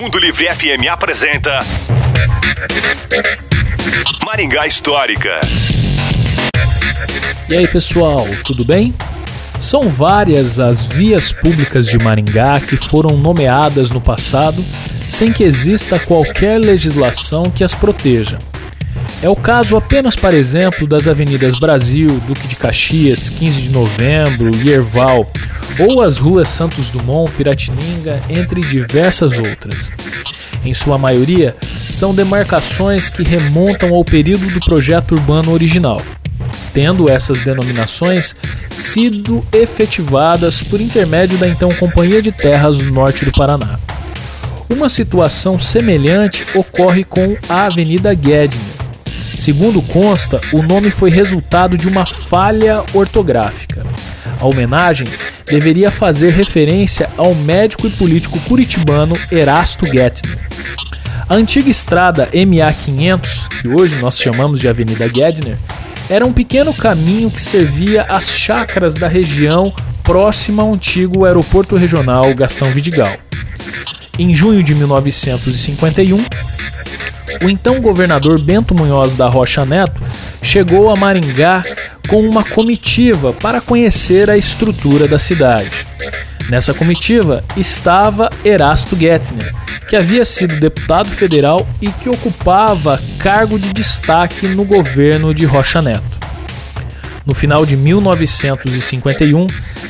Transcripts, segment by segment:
Mundo Livre FM apresenta Maringá Histórica. E aí, pessoal, tudo bem? São várias as vias públicas de Maringá que foram nomeadas no passado sem que exista qualquer legislação que as proteja. É o caso apenas, para exemplo, das avenidas Brasil, Duque de Caxias, 15 de Novembro, Yerval, ou as ruas Santos Dumont, Piratininga, entre diversas outras. Em sua maioria, são demarcações que remontam ao período do projeto urbano original, tendo essas denominações sido efetivadas por intermédio da então Companhia de Terras do Norte do Paraná. Uma situação semelhante ocorre com a Avenida Gedner, Segundo consta, o nome foi resultado de uma falha ortográfica. A homenagem deveria fazer referência ao médico e político curitibano Erasto Gettner. A antiga estrada MA500, que hoje nós chamamos de Avenida Gedner, era um pequeno caminho que servia às chácaras da região próxima ao antigo aeroporto regional Gastão Vidigal. Em junho de 1951, o então governador Bento Munhoz da Rocha Neto chegou a Maringá com uma comitiva para conhecer a estrutura da cidade. Nessa comitiva estava Erasto Gettner, que havia sido deputado federal e que ocupava cargo de destaque no governo de Rocha Neto. No final de 1951,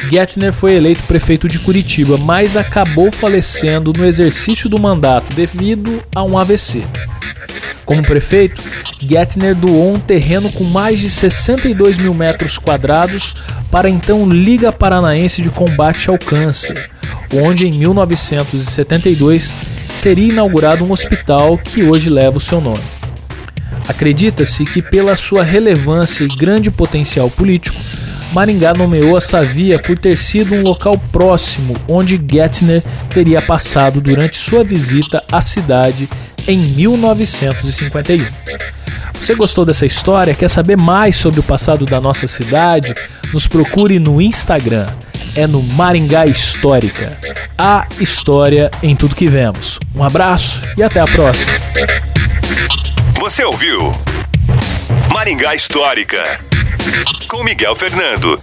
Gettner foi eleito prefeito de Curitiba, mas acabou falecendo no exercício do mandato devido a um AVC. Como prefeito, Gettner doou um terreno com mais de 62 mil metros quadrados para a então Liga Paranaense de Combate ao Câncer, onde em 1972 seria inaugurado um hospital que hoje leva o seu nome. Acredita-se que, pela sua relevância e grande potencial político, Maringá nomeou essa via por ter sido um local próximo onde Gettner teria passado durante sua visita à cidade em 1951. Você gostou dessa história? Quer saber mais sobre o passado da nossa cidade? Nos procure no Instagram. É no Maringá Histórica. A história em tudo que vemos. Um abraço e até a próxima. Você ouviu Maringá Histórica com Miguel Fernando.